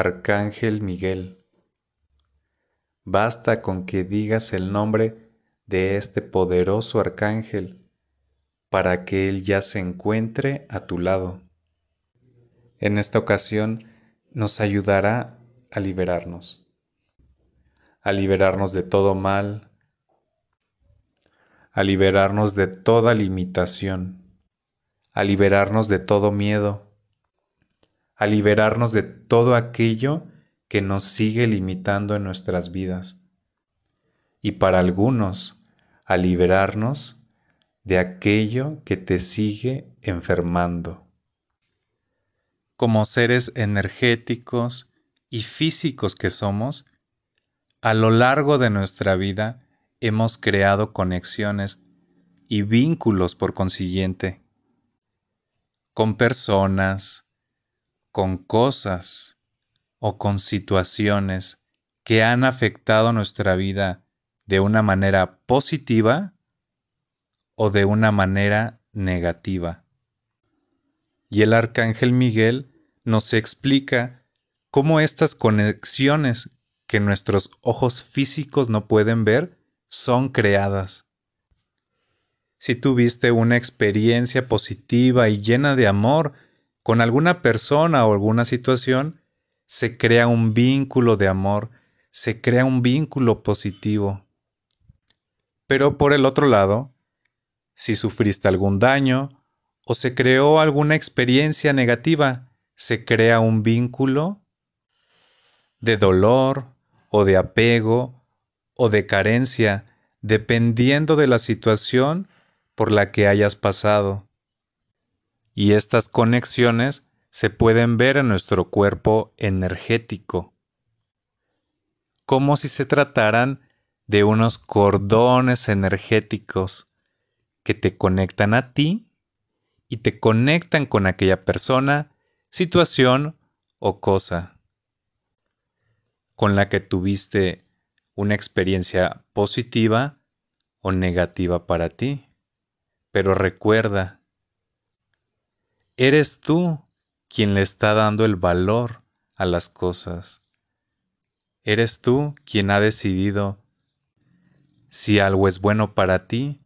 Arcángel Miguel. Basta con que digas el nombre de este poderoso arcángel para que él ya se encuentre a tu lado. En esta ocasión nos ayudará a liberarnos, a liberarnos de todo mal, a liberarnos de toda limitación, a liberarnos de todo miedo, a liberarnos de todo aquello que nos sigue limitando en nuestras vidas. Y para algunos, a liberarnos de aquello que te sigue enfermando. Como seres energéticos y físicos que somos, a lo largo de nuestra vida hemos creado conexiones y vínculos por consiguiente con personas, con cosas o con situaciones que han afectado nuestra vida de una manera positiva o de una manera negativa. Y el arcángel Miguel nos explica cómo estas conexiones que nuestros ojos físicos no pueden ver son creadas. Si tuviste una experiencia positiva y llena de amor con alguna persona o alguna situación, se crea un vínculo de amor, se crea un vínculo positivo. Pero por el otro lado, si sufriste algún daño o se creó alguna experiencia negativa, se crea un vínculo de dolor o de apego o de carencia, dependiendo de la situación por la que hayas pasado y estas conexiones se pueden ver en nuestro cuerpo energético, como si se trataran de unos cordones energéticos que te conectan a ti y te conectan con aquella persona, situación o cosa con la que tuviste una experiencia positiva o negativa para ti. Pero recuerda, Eres tú quien le está dando el valor a las cosas. Eres tú quien ha decidido si algo es bueno para ti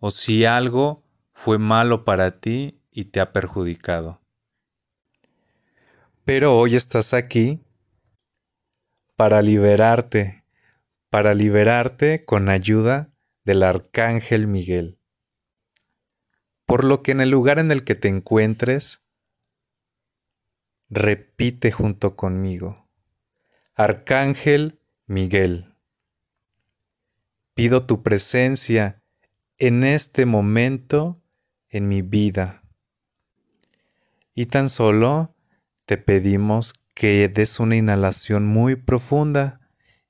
o si algo fue malo para ti y te ha perjudicado. Pero hoy estás aquí para liberarte, para liberarte con ayuda del Arcángel Miguel por lo que en el lugar en el que te encuentres, repite junto conmigo, Arcángel Miguel, pido tu presencia en este momento en mi vida. Y tan solo te pedimos que des una inhalación muy profunda.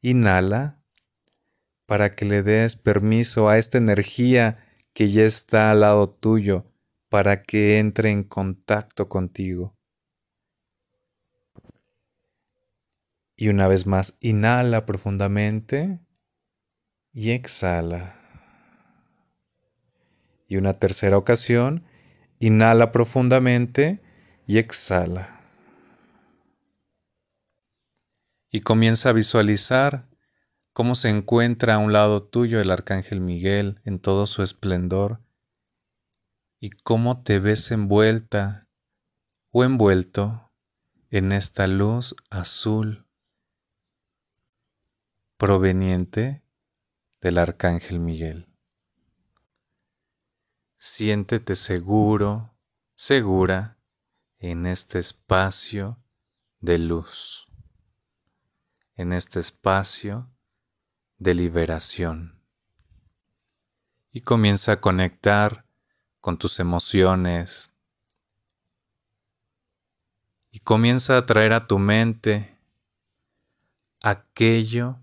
Inhala para que le des permiso a esta energía que ya está al lado tuyo para que entre en contacto contigo. Y una vez más, inhala profundamente y exhala. Y una tercera ocasión, inhala profundamente y exhala. Y comienza a visualizar cómo se encuentra a un lado tuyo el arcángel Miguel en todo su esplendor y cómo te ves envuelta o envuelto en esta luz azul proveniente del arcángel Miguel. Siéntete seguro, segura en este espacio de luz, en este espacio de liberación. Y comienza a conectar con tus emociones. Y comienza a traer a tu mente aquello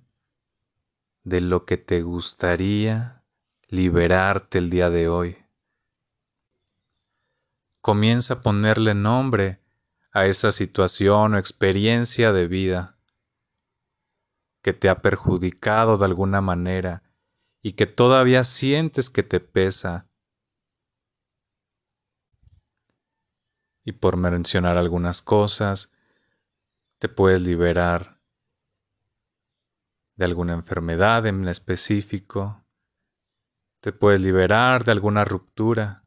de lo que te gustaría liberarte el día de hoy. Comienza a ponerle nombre a esa situación o experiencia de vida que te ha perjudicado de alguna manera y que todavía sientes que te pesa. Y por mencionar algunas cosas, Te puedes liberar de alguna enfermedad en específico. Te puedes liberar de alguna ruptura.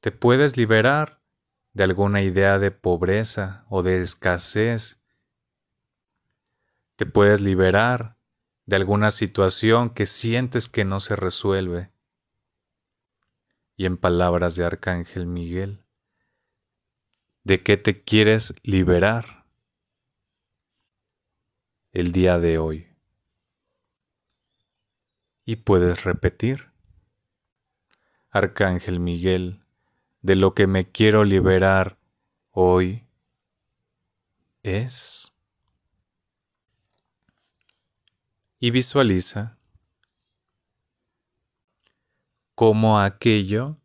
Te puedes liberar de alguna idea de pobreza o de escasez. Te puedes liberar de alguna situación que sientes que no se resuelve. Y en palabras de Arcángel Miguel, ¿de qué te quieres liberar el día de hoy? Y puedes repetir, Arcángel Miguel, de lo que me quiero liberar hoy es... Y visualiza cómo aquello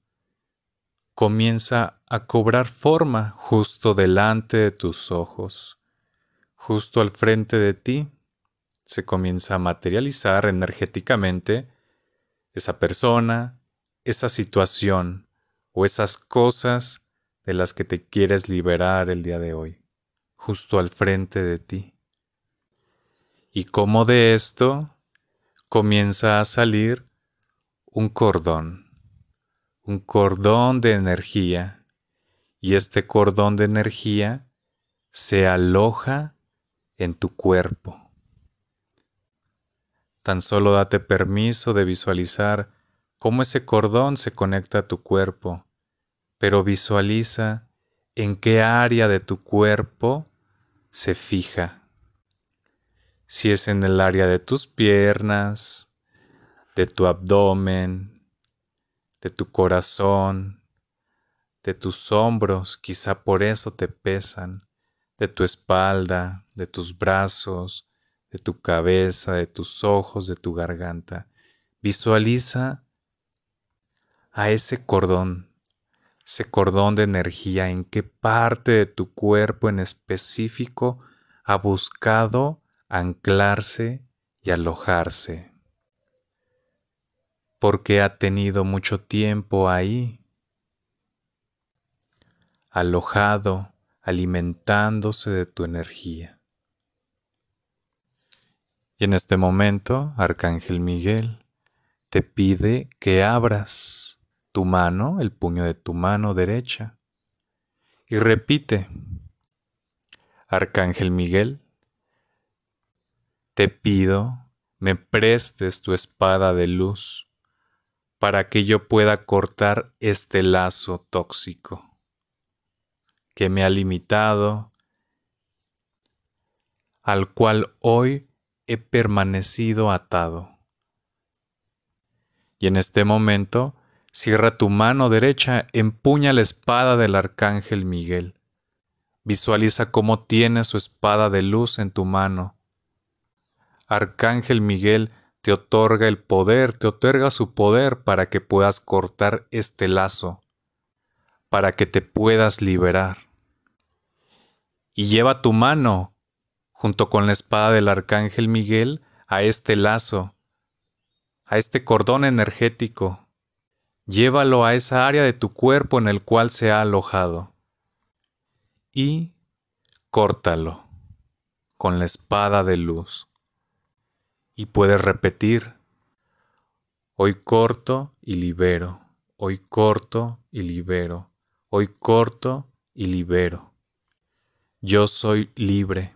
comienza a cobrar forma justo delante de tus ojos, justo al frente de ti, se comienza a materializar energéticamente esa persona, esa situación, o esas cosas de las que te quieres liberar el día de hoy, justo al frente de ti. Y como de esto comienza a salir un cordón, un cordón de energía, y este cordón de energía se aloja en tu cuerpo. Tan solo date permiso de visualizar cómo ese cordón se conecta a tu cuerpo, pero visualiza en qué área de tu cuerpo se fija. Si es en el área de tus piernas, de tu abdomen, de tu corazón, de tus hombros, quizá por eso te pesan, de tu espalda, de tus brazos, de tu cabeza, de tus ojos, de tu garganta. Visualiza a ese cordón, ese cordón de energía, en qué parte de tu cuerpo en específico ha buscado anclarse y alojarse. Porque ha tenido mucho tiempo ahí, alojado, alimentándose de tu energía. Y en este momento, Arcángel Miguel te pide que abras tu mano, el puño de tu mano derecha. Y repite, Arcángel Miguel, te pido me prestes tu espada de luz para que yo pueda cortar este lazo tóxico que me ha limitado, al cual hoy he permanecido atado. Y en este momento Cierra tu mano derecha, empuña la espada del arcángel Miguel. Visualiza cómo tienes su espada de luz en tu mano. Arcángel Miguel te otorga el poder, te otorga su poder para que puedas cortar este lazo, para que te puedas liberar. Y lleva tu mano, junto con la espada del Arcángel Miguel, a este lazo, a este cordón energético llévalo a esa área de tu cuerpo en el cual se ha alojado y córtalo con la espada de luz. Y puedes repetir, hoy corto y libero, hoy corto y libero, hoy corto y libero. Yo soy libre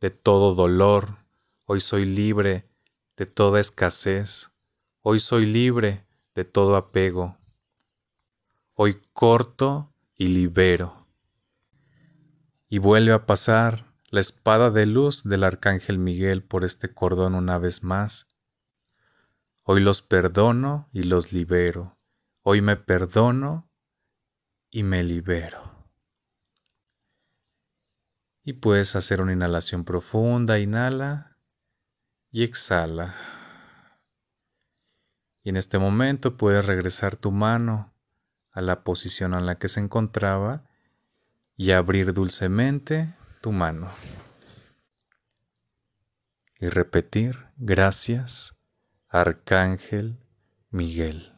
de todo dolor, hoy soy libre de toda escasez, Hoy soy libre de todo apego. Hoy corto y libero. Y vuelve a pasar la espada de luz del arcángel Miguel por este cordón una vez más. Hoy los perdono y los libero. Hoy me perdono y me libero. Y puedes hacer una inhalación profunda, inhala y exhala. Y en este momento puedes regresar tu mano a la posición en la que se encontraba y abrir dulcemente tu mano. Y repetir, gracias, Arcángel Miguel.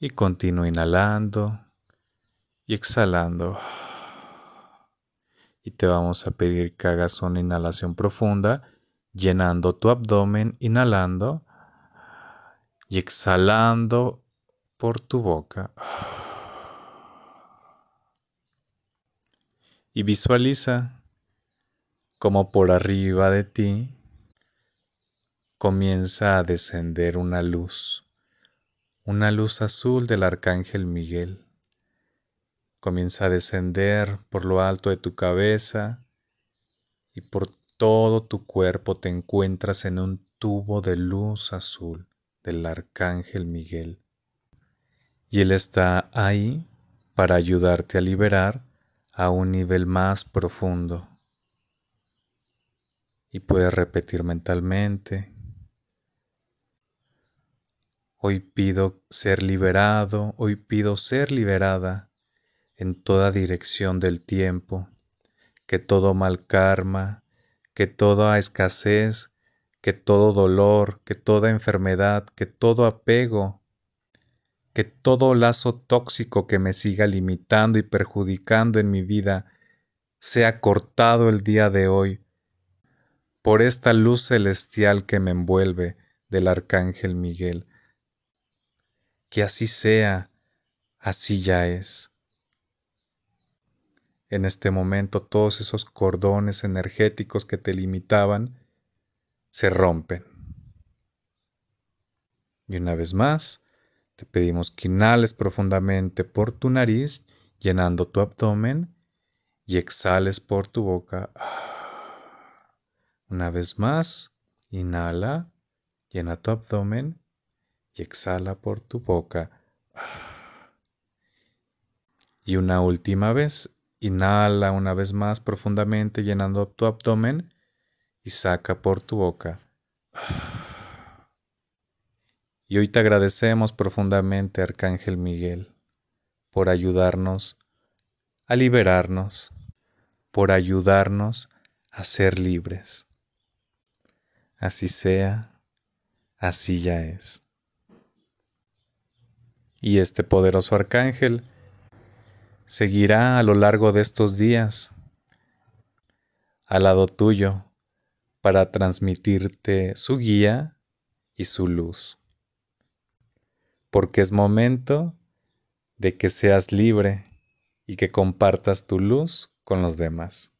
Y continúa inhalando y exhalando. Y te vamos a pedir que hagas una inhalación profunda, llenando tu abdomen, inhalando y exhalando por tu boca. Y visualiza como por arriba de ti comienza a descender una luz, una luz azul del arcángel Miguel Comienza a descender por lo alto de tu cabeza y por todo tu cuerpo te encuentras en un tubo de luz azul del Arcángel Miguel. Y Él está ahí para ayudarte a liberar a un nivel más profundo. Y puedes repetir mentalmente, hoy pido ser liberado, hoy pido ser liberada en toda dirección del tiempo, que todo mal karma, que toda escasez, que todo dolor, que toda enfermedad, que todo apego, que todo lazo tóxico que me siga limitando y perjudicando en mi vida, sea cortado el día de hoy por esta luz celestial que me envuelve del Arcángel Miguel. Que así sea, así ya es en este momento todos esos cordones energéticos que te limitaban se rompen. Y una vez más, te pedimos que inhales profundamente por tu nariz, llenando tu abdomen, y exhales por tu boca. Una vez más, inhala, llena tu abdomen y exhala por tu boca. Y una última vez, Inhala una vez más profundamente llenando tu abdomen y saca por tu boca. Y hoy te agradecemos profundamente, Arcángel Miguel, por ayudarnos a liberarnos, por ayudarnos a ser libres. Así sea, así ya es. Y este poderoso arcángel seguirá a lo largo de estos días al lado tuyo para transmitirte su guía y su luz. Porque es momento de que seas libre y que compartas tu luz con los demás.